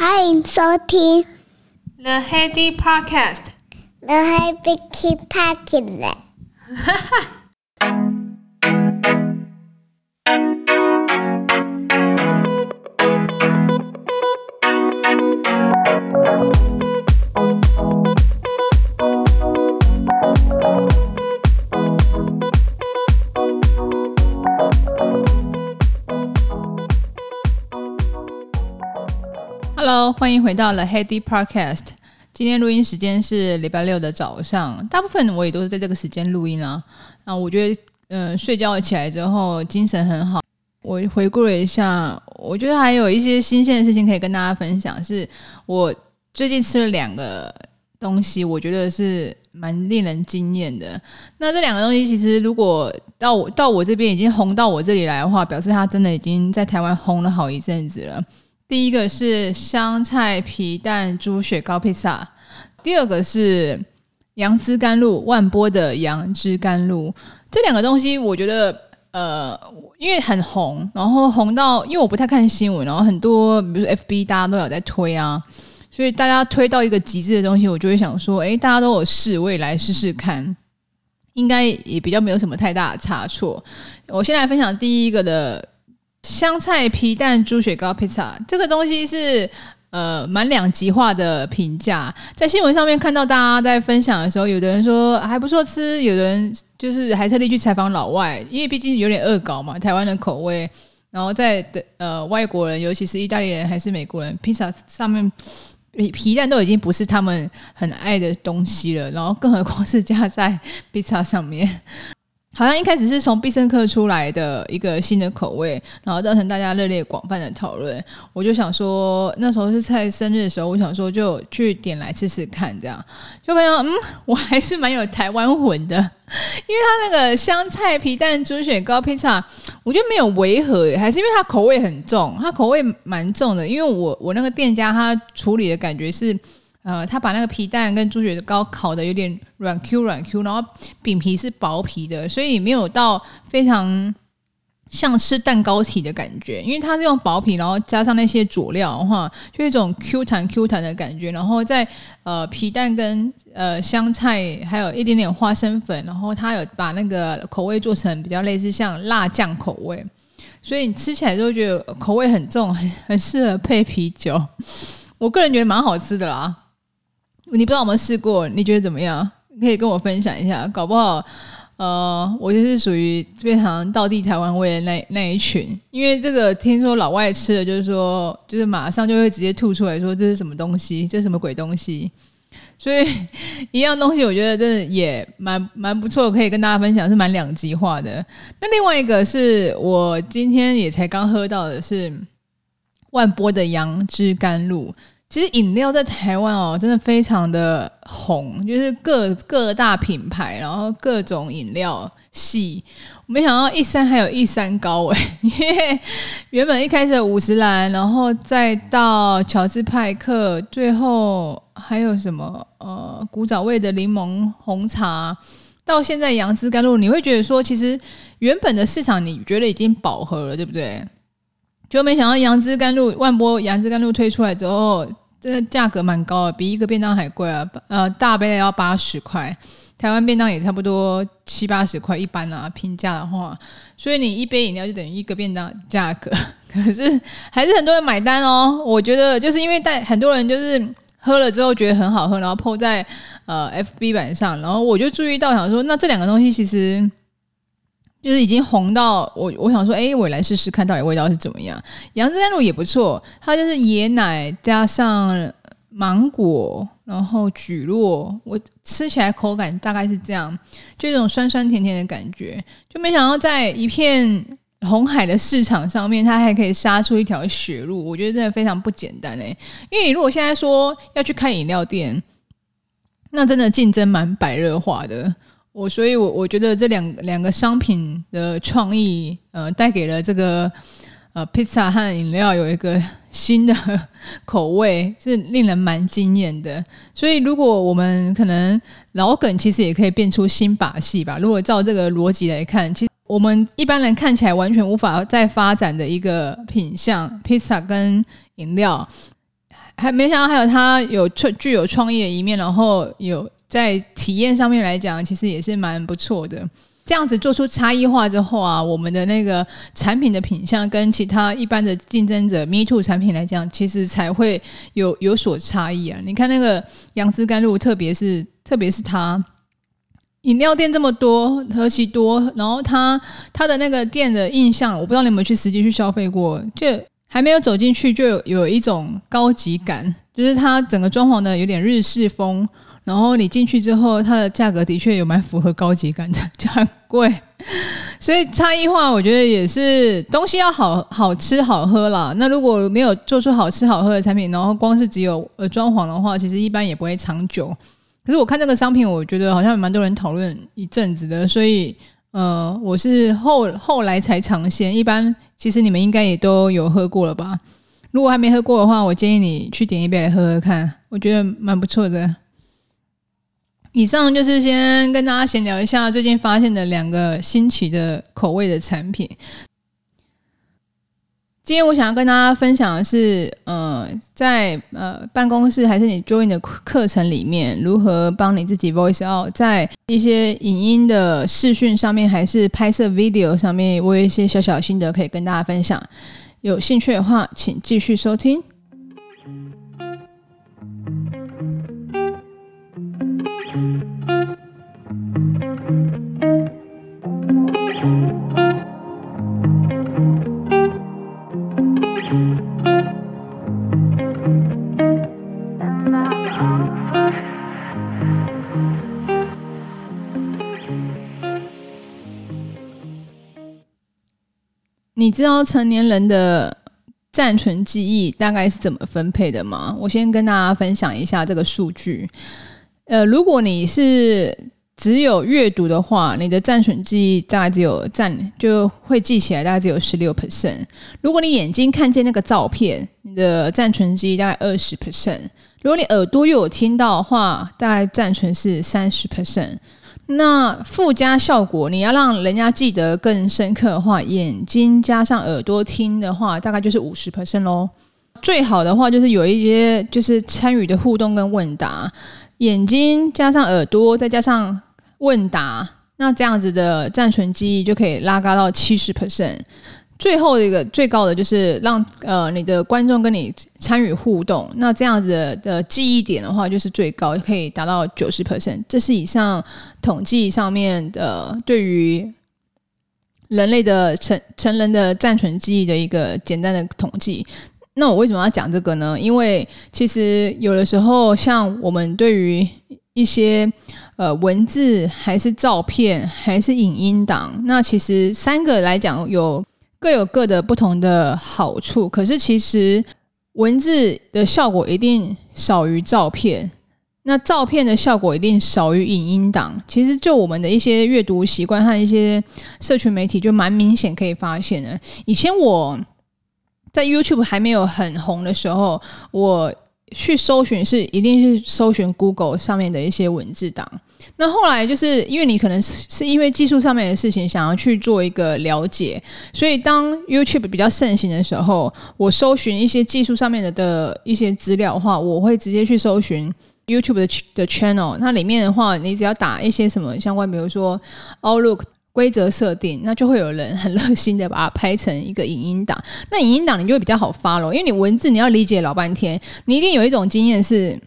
欢迎收听 The Heady Podcast。The Heady Podcast。哈哈。 欢迎回到了 Heady Podcast。今天录音时间是礼拜六的早上，大部分我也都是在这个时间录音啊。啊，我觉得，嗯、睡觉起来之后精神很好。我回顾了一下，我觉得还有一些新鲜的事情可以跟大家分享。是我最近吃了两个东西，我觉得是蛮令人惊艳的。那这两个东西，其实如果到我到我这边已经红到我这里来的话，表示它真的已经在台湾红了好一阵子了。第一个是香菜皮蛋猪血糕披萨，第二个是杨枝甘露万波的杨枝甘露。这两个东西我觉得，呃，因为很红，然后红到，因为我不太看新闻，然后很多，比如说 FB 大家都有在推啊，所以大家推到一个极致的东西，我就会想说，诶，大家都有试，我也来试试看，应该也比较没有什么太大的差错。我先来分享第一个的。香菜皮蛋猪血糕披萨这个东西是呃蛮两极化的评价，在新闻上面看到大家在分享的时候，有的人说还不错吃，有的人就是还特地去采访老外，因为毕竟有点恶搞嘛，台湾的口味，然后在的呃外国人，尤其是意大利人还是美国人，披萨上面皮皮蛋都已经不是他们很爱的东西了，然后更何况是加在披萨上面。好像一开始是从必胜客出来的一个新的口味，然后造成大家热烈广泛的讨论。我就想说，那时候是在生日的时候，我想说就去点来吃吃看，这样就发现嗯，我还是蛮有台湾魂的，因为它那个香菜皮蛋猪血糕披萨，我觉得没有违和，还是因为它口味很重，它口味蛮重的。因为我我那个店家他处理的感觉是。呃，他把那个皮蛋跟猪血糕烤的有点软 Q 软 Q，然后饼皮是薄皮的，所以没有到非常像吃蛋糕体的感觉，因为它是用薄皮，然后加上那些佐料的话，就一种 Q 弹 Q 弹的感觉。然后在呃皮蛋跟呃香菜还有一点点花生粉，然后他有把那个口味做成比较类似像辣酱口味，所以你吃起来就会觉得口味很重，很很适合配啤酒。我个人觉得蛮好吃的啦。你不知道有没有试过？你觉得怎么样？你可以跟我分享一下。搞不好，呃，我就是属于非常道地台湾味的那那一群。因为这个听说老外吃了，就是说，就是马上就会直接吐出来说这是什么东西，这什么鬼东西。所以一样东西，我觉得真的也蛮蛮不错，可以跟大家分享，是蛮两极化的。那另外一个是我今天也才刚喝到的是万波的杨枝甘露。其实饮料在台湾哦，真的非常的红，就是各各大品牌，然后各种饮料系。没想到一山还有一山高诶，因为原本一开始五十岚，然后再到乔治派克，最后还有什么呃古早味的柠檬红茶，到现在杨枝甘露，你会觉得说，其实原本的市场你觉得已经饱和了，对不对？就没想到杨枝甘露万波杨枝甘露推出来之后。这个价格蛮高的，比一个便当还贵啊！呃，大杯的要八十块，台湾便当也差不多七八十块，一般啊，平价的话，所以你一杯饮料就等于一个便当价格，可是还是很多人买单哦。我觉得就是因为带很多人就是喝了之后觉得很好喝，然后 po 在呃 FB 版上，然后我就注意到想说，那这两个东西其实。就是已经红到我，我想说，哎，我来试试看到底味道是怎么样。杨枝甘露也不错，它就是椰奶加上芒果，然后蒟蒻，我吃起来口感大概是这样，就一种酸酸甜甜的感觉。就没想到在一片红海的市场上面，它还可以杀出一条血路，我觉得真的非常不简单哎。因为你如果现在说要去开饮料店，那真的竞争蛮白热化的。我所以我，我觉得这两两个商品的创意，呃，带给了这个呃披萨和饮料有一个新的 口味，是令人蛮惊艳的。所以，如果我们可能老梗，其实也可以变出新把戏吧。如果照这个逻辑来看，其实我们一般人看起来完全无法再发展的一个品项，披萨跟饮料。还没想到还有它有创具有创意的一面，然后有在体验上面来讲，其实也是蛮不错的。这样子做出差异化之后啊，我们的那个产品的品相跟其他一般的竞争者 Me Too 产品来讲，其实才会有有所差异啊。你看那个杨枝甘露，特别是特别是它。饮料店这么多，何其多，然后它它的那个店的印象，我不知道你有没有去实际去消费过，就还没有走进去就有一种高级感，就是它整个装潢的有点日式风，然后你进去之后，它的价格的确有蛮符合高级感的，就很贵，所以差异化我觉得也是东西要好好吃好喝啦。那如果没有做出好吃好喝的产品，然后光是只有呃装潢的话，其实一般也不会长久。可是我看这个商品，我觉得好像蛮多人讨论一阵子的，所以呃，我是后后来才尝鲜。一般其实你们应该也都有喝过了吧？如果还没喝过的话，我建议你去点一杯来喝喝看，我觉得蛮不错的。以上就是先跟大家闲聊一下最近发现的两个新奇的口味的产品。今天我想要跟大家分享的是，呃，在呃办公室还是你 join 的课程里面，如何帮你自己 voice out，在一些影音的视讯上面，还是拍摄 video 上面，我有一些小小心得可以跟大家分享。有兴趣的话，请继续收听。你知道成年人的暂存记忆大概是怎么分配的吗？我先跟大家分享一下这个数据。呃，如果你是只有阅读的话，你的暂存记忆大概只有占就会记起来，大概只有十六 percent。如果你眼睛看见那个照片，你的暂存记忆大概二十 percent。如果你耳朵又有听到的话，大概暂存是三十 percent。那附加效果，你要让人家记得更深刻的话，眼睛加上耳朵听的话，大概就是五十 percent 喽。最好的话就是有一些就是参与的互动跟问答，眼睛加上耳朵再加上问答，那这样子的暂存记忆就可以拉高到七十 percent。最后一个最高的就是让呃你的观众跟你参与互动，那这样子的，的记忆点的话就是最高，可以达到九十 percent。这是以上统计上面的对于人类的成成人的暂存记忆的一个简单的统计。那我为什么要讲这个呢？因为其实有的时候像我们对于一些呃文字还是照片还是影音档，那其实三个来讲有。各有各的不同的好处，可是其实文字的效果一定少于照片，那照片的效果一定少于影音档。其实就我们的一些阅读习惯和一些社群媒体，就蛮明显可以发现的。以前我在 YouTube 还没有很红的时候，我去搜寻是一定是搜寻 Google 上面的一些文字档。那后来就是因为你可能是是因为技术上面的事情，想要去做一个了解，所以当 YouTube 比较盛行的时候，我搜寻一些技术上面的的一些资料的话，我会直接去搜寻 YouTube 的的 channel。那里面的话，你只要打一些什么相关，比如说 Outlook 规则设定，那就会有人很热心的把它拍成一个影音档。那影音档你就会比较好发咯因为你文字你要理解老半天，你一定有一种经验是。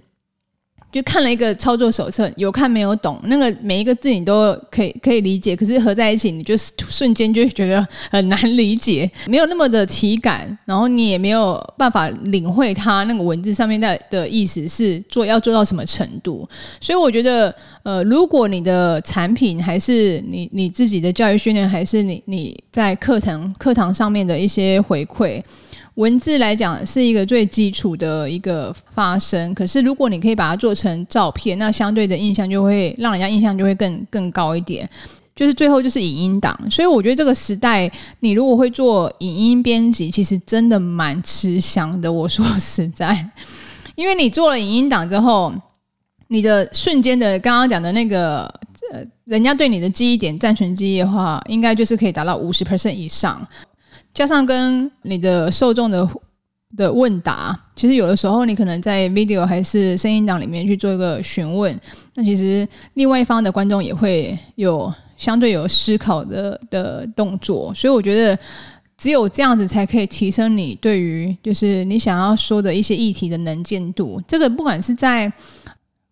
就看了一个操作手册，有看没有懂，那个每一个字你都可以可以理解，可是合在一起，你就瞬间就觉得很难理解，没有那么的体感，然后你也没有办法领会它那个文字上面的的意思是做要做到什么程度。所以我觉得，呃，如果你的产品还是你你自己的教育训练，还是你你在课堂课堂上面的一些回馈。文字来讲是一个最基础的一个发声，可是如果你可以把它做成照片，那相对的印象就会让人家印象就会更更高一点。就是最后就是影音档，所以我觉得这个时代，你如果会做影音编辑，其实真的蛮吃香的。我说实在，因为你做了影音档之后，你的瞬间的刚刚讲的那个呃，人家对你的记忆点暂存记忆的话，应该就是可以达到五十 percent 以上。加上跟你的受众的的问答，其实有的时候你可能在 video 还是声音档里面去做一个询问，那其实另外一方的观众也会有相对有思考的的动作，所以我觉得只有这样子才可以提升你对于就是你想要说的一些议题的能见度。这个不管是在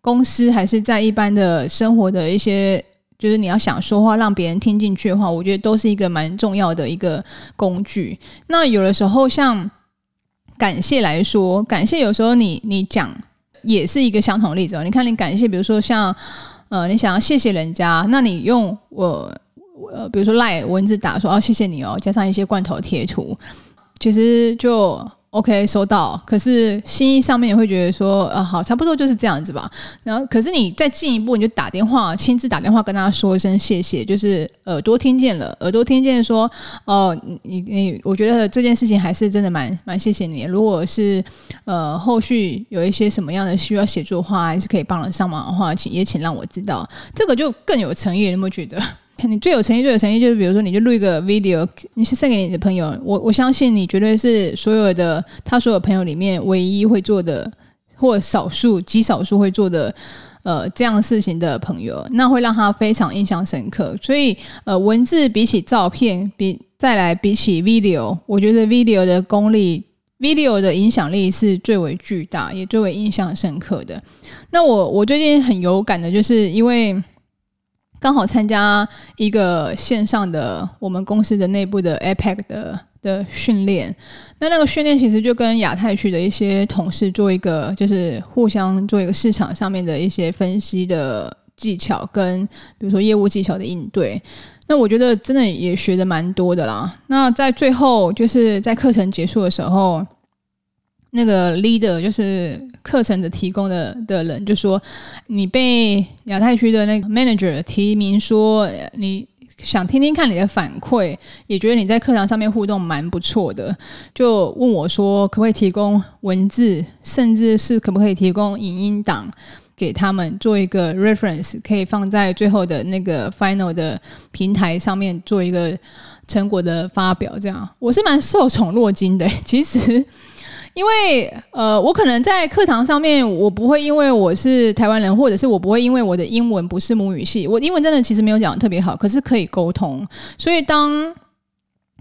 公司还是在一般的生活的一些，就是你要想说话让别人听进去的话，我觉得都是一个蛮重要的一个工具。那有的时候像。感谢来说，感谢有时候你你讲也是一个相同例子哦。你看，你感谢，比如说像呃，你想要谢谢人家，那你用我呃，比如说赖文字打说哦，谢谢你哦，加上一些罐头贴图，其实就。OK，收到。可是心意上面也会觉得说，啊，好，差不多就是这样子吧。然后，可是你再进一步，你就打电话，亲自打电话跟他说一声谢谢，就是耳朵听见了，耳朵听见说，哦，你你，我觉得这件事情还是真的蛮蛮谢谢你。如果是呃后续有一些什么样的需要协助的话，还是可以帮得上忙的话，请也请让我知道，这个就更有诚意，你有没有觉得？你最有诚意、最有诚意，就是比如说，你就录一个 video，你是送给你的朋友。我我相信你绝对是所有的他所有朋友里面唯一会做的，或少数极少数会做的，呃，这样事情的朋友，那会让他非常印象深刻。所以，呃，文字比起照片，比再来比起 video，我觉得 video 的功力，video 的影响力是最为巨大，也最为印象深刻的。那我我最近很有感的，就是因为。刚好参加一个线上的我们公司的内部的 APEC 的的训练，那那个训练其实就跟亚太区的一些同事做一个，就是互相做一个市场上面的一些分析的技巧，跟比如说业务技巧的应对。那我觉得真的也学的蛮多的啦。那在最后就是在课程结束的时候。那个 leader 就是课程的提供的的人，就说你被亚太区的那个 manager 提名说，你想听听看你的反馈，也觉得你在课堂上面互动蛮不错的，就问我说可不可以提供文字，甚至是可不可以提供影音档给他们做一个 reference，可以放在最后的那个 final 的平台上面做一个成果的发表。这样我是蛮受宠若惊的，其实。因为呃，我可能在课堂上面，我不会因为我是台湾人，或者是我不会因为我的英文不是母语系，我英文真的其实没有讲的特别好，可是可以沟通。所以当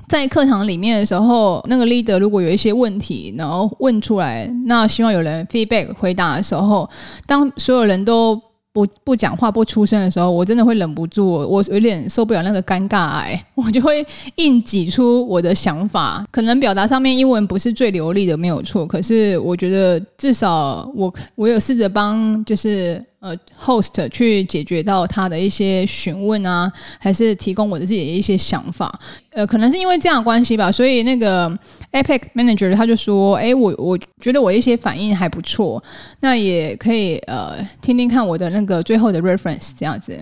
在课堂里面的时候，那个 leader 如果有一些问题，然后问出来，那希望有人 feedback 回答的时候，当所有人都。不不讲话不出声的时候，我真的会忍不住，我有点受不了那个尴尬癌，我就会硬挤出我的想法。可能表达上面英文不是最流利的，没有错。可是我觉得至少我我有试着帮，就是。呃，host 去解决到他的一些询问啊，还是提供我的自己的一些想法。呃，可能是因为这样关系吧，所以那个 APEC manager 他就说：“哎，我我觉得我一些反应还不错，那也可以呃听听看我的那个最后的 reference 这样子。”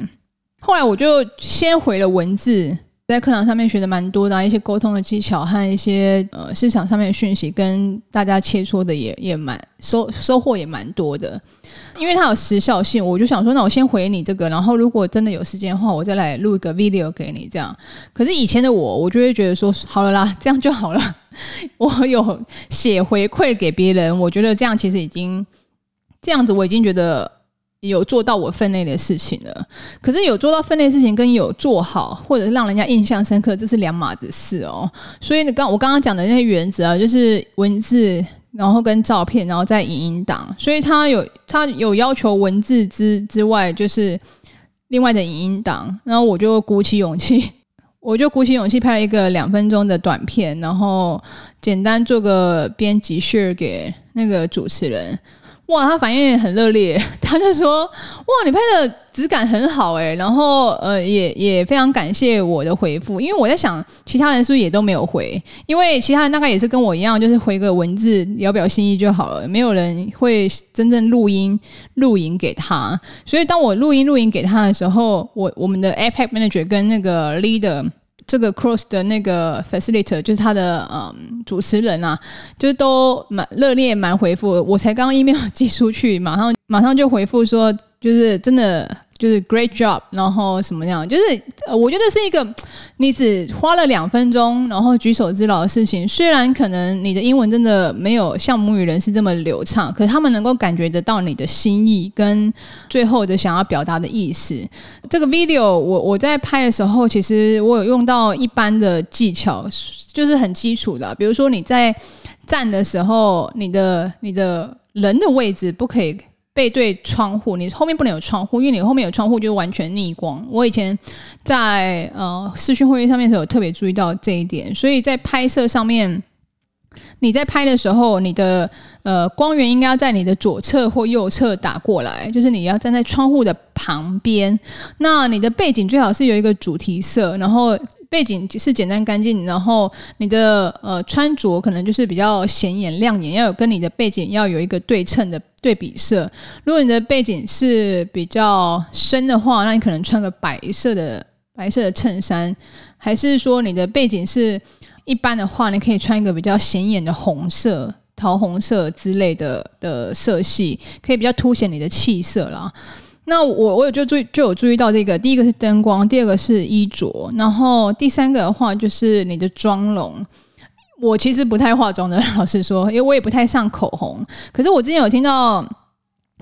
后来我就先回了文字。在课堂上面学的蛮多的，一些沟通的技巧和一些呃市场上面的讯息，跟大家切磋的也也蛮收收获也蛮多的，因为它有时效性，我就想说，那我先回你这个，然后如果真的有时间的话，我再来录一个 video 给你这样。可是以前的我，我就会觉得说，好了啦，这样就好了。我有写回馈给别人，我觉得这样其实已经这样子，我已经觉得。有做到我分内的事情了，可是有做到分内事情跟有做好，或者是让人家印象深刻，这是两码子事哦。所以你刚我刚刚讲的那些原则啊，就是文字，然后跟照片，然后再影音档。所以他有他有要求文字之之外，就是另外的影音档。然后我就鼓起勇气，我就鼓起勇气拍了一个两分钟的短片，然后简单做个编辑 share 给那个主持人。哇，他反应很热烈，他就说：“哇，你拍的质感很好诶。”然后呃，也也非常感谢我的回复，因为我在想，其他人是不是也都没有回？因为其他人大概也是跟我一样，就是回个文字聊表心意就好了，没有人会真正录音录影给他。所以当我录音录影给他的时候，我我们的 APEC Manager 跟那个 Leader。这个 cross 的那个 facilitator 就是他的嗯主持人啊，就是都蛮热烈蛮回复。我才刚刚 email 寄出去，马上马上就回复说，就是真的就是 great job，然后什么样？就是呃，我觉得是一个你只花了两分钟，然后举手之劳的事情。虽然可能你的英文真的没有像母语人士这么流畅，可是他们能够感觉得到你的心意跟最后的想要表达的意思。这个 video 我我在拍的时候，其实我有用到一般的技巧，就是很基础的，比如说你在站的时候，你的你的人的位置不可以。背对窗户，你后面不能有窗户，因为你后面有窗户就完全逆光。我以前在呃视讯会议上面的时候特别注意到这一点，所以在拍摄上面，你在拍的时候，你的呃光源应该要在你的左侧或右侧打过来，就是你要站在窗户的旁边。那你的背景最好是有一个主题色，然后。背景是简单干净，然后你的呃穿着可能就是比较显眼亮眼，要有跟你的背景要有一个对称的对比色。如果你的背景是比较深的话，那你可能穿个白色的白色的衬衫，还是说你的背景是一般的话，你可以穿一个比较显眼的红色、桃红色之类的的色系，可以比较凸显你的气色啦。那我我有就注就有注意到这个，第一个是灯光，第二个是衣着，然后第三个的话就是你的妆容。我其实不太化妆的，老实说，因为我也不太上口红。可是我之前有听到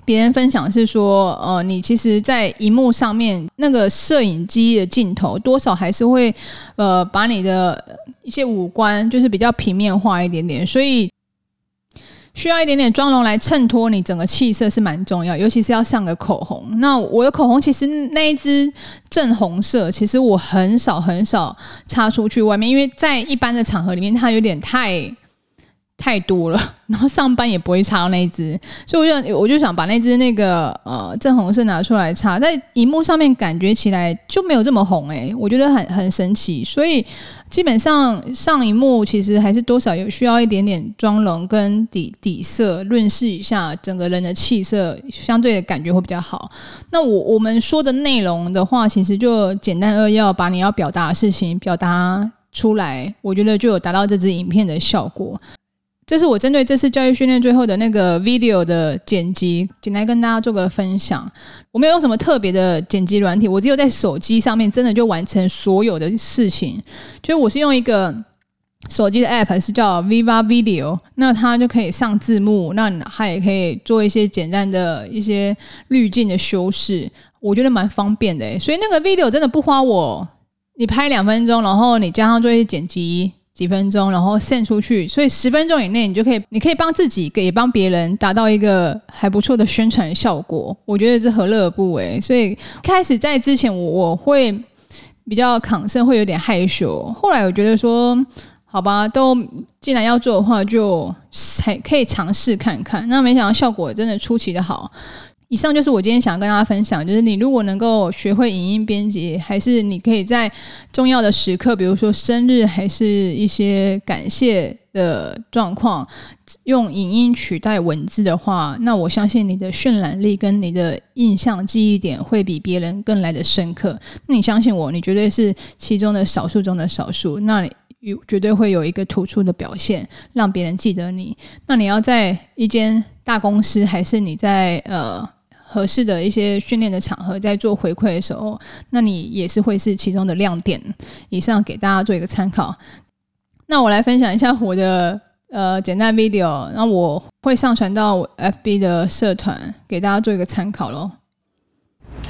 别人分享是说，呃，你其实，在荧幕上面那个摄影机的镜头，多少还是会呃把你的一些五官就是比较平面化一点点，所以。需要一点点妆容来衬托你整个气色是蛮重要，尤其是要上个口红。那我的口红其实那一支正红色，其实我很少很少擦出去外面，因为在一般的场合里面，它有点太。太多了，然后上班也不会擦那一支，所以我就我就想把那支那个呃正红色拿出来擦，在荧幕上面感觉起来就没有这么红诶、我觉得很很神奇。所以基本上上荧幕其实还是多少有需要一点点妆容跟底底色润饰一下整个人的气色，相对的感觉会比较好。那我我们说的内容的话，其实就简单扼要，把你要表达的事情表达出来，我觉得就有达到这支影片的效果。这是我针对这次教育训练最后的那个 video 的剪辑，简单跟大家做个分享。我没有用什么特别的剪辑软体，我只有在手机上面真的就完成所有的事情。就是我是用一个手机的 app，是叫 Viva Video，那它就可以上字幕，那它也可以做一些简单的一些滤镜的修饰，我觉得蛮方便的。所以那个 video 真的不花我，你拍两分钟，然后你加上做一些剪辑。几分钟，然后献出去，所以十分钟以内，你就可以，你可以帮自己，也帮别人达到一个还不错的宣传效果。我觉得是何乐而不为。所以开始在之前我，我我会比较抗生，会有点害羞。后来我觉得说，好吧，都既然要做的话，就还可以尝试看看。那没想到效果真的出奇的好。以上就是我今天想要跟大家分享，就是你如果能够学会影音编辑，还是你可以在重要的时刻，比如说生日，还是一些感谢的状况，用影音取代文字的话，那我相信你的渲染力跟你的印象记忆点会比别人更来的深刻。那你相信我，你绝对是其中的少数中的少数，那你有绝对会有一个突出的表现，让别人记得你。那你要在一间大公司，还是你在呃？合适的一些训练的场合，在做回馈的时候，那你也是会是其中的亮点。以上给大家做一个参考。那我来分享一下我的呃简单 video，那我会上传到 FB 的社团，给大家做一个参考喽。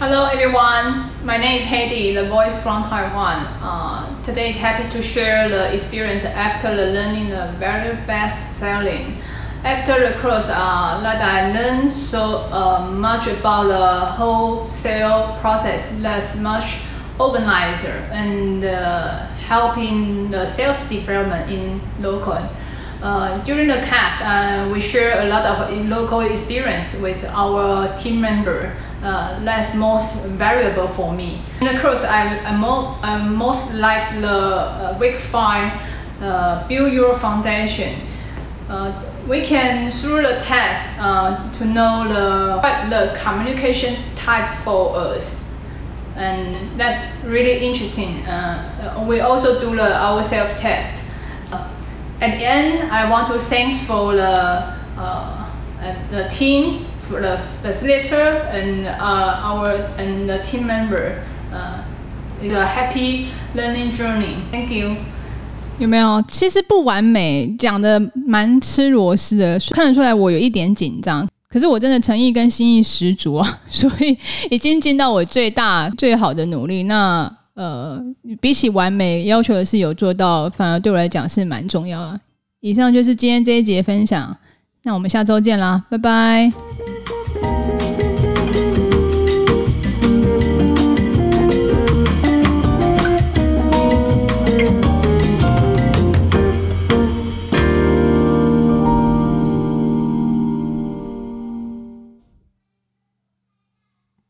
Hello everyone, my name is Heidi, the voice from Taiwan. Uh, today is happy to share the experience after the learning the very best selling. After the course, uh, that I learned so uh, much about the whole sale process, that's much organizer and uh, helping the sales development in local. Uh, during the class, uh, we share a lot of local experience with our team member. Uh, that's most valuable for me. In the course, I, I, mo I most like the uh, week five, uh, build your foundation. Uh, we can through the test uh, to know the the communication type for us, and that's really interesting. Uh, we also do the our self test. Uh, at the end, I want to thank for the uh, the team for the facilitator and uh, our and the team member. Uh, it's a happy learning journey. Thank you. 有没有？其实不完美，讲的蛮吃螺丝的，看得出来我有一点紧张。可是我真的诚意跟心意十足啊，所以已经尽到我最大最好的努力。那呃，比起完美，要求的是有做到，反而对我来讲是蛮重要的。以上就是今天这一节分享，那我们下周见啦，拜拜。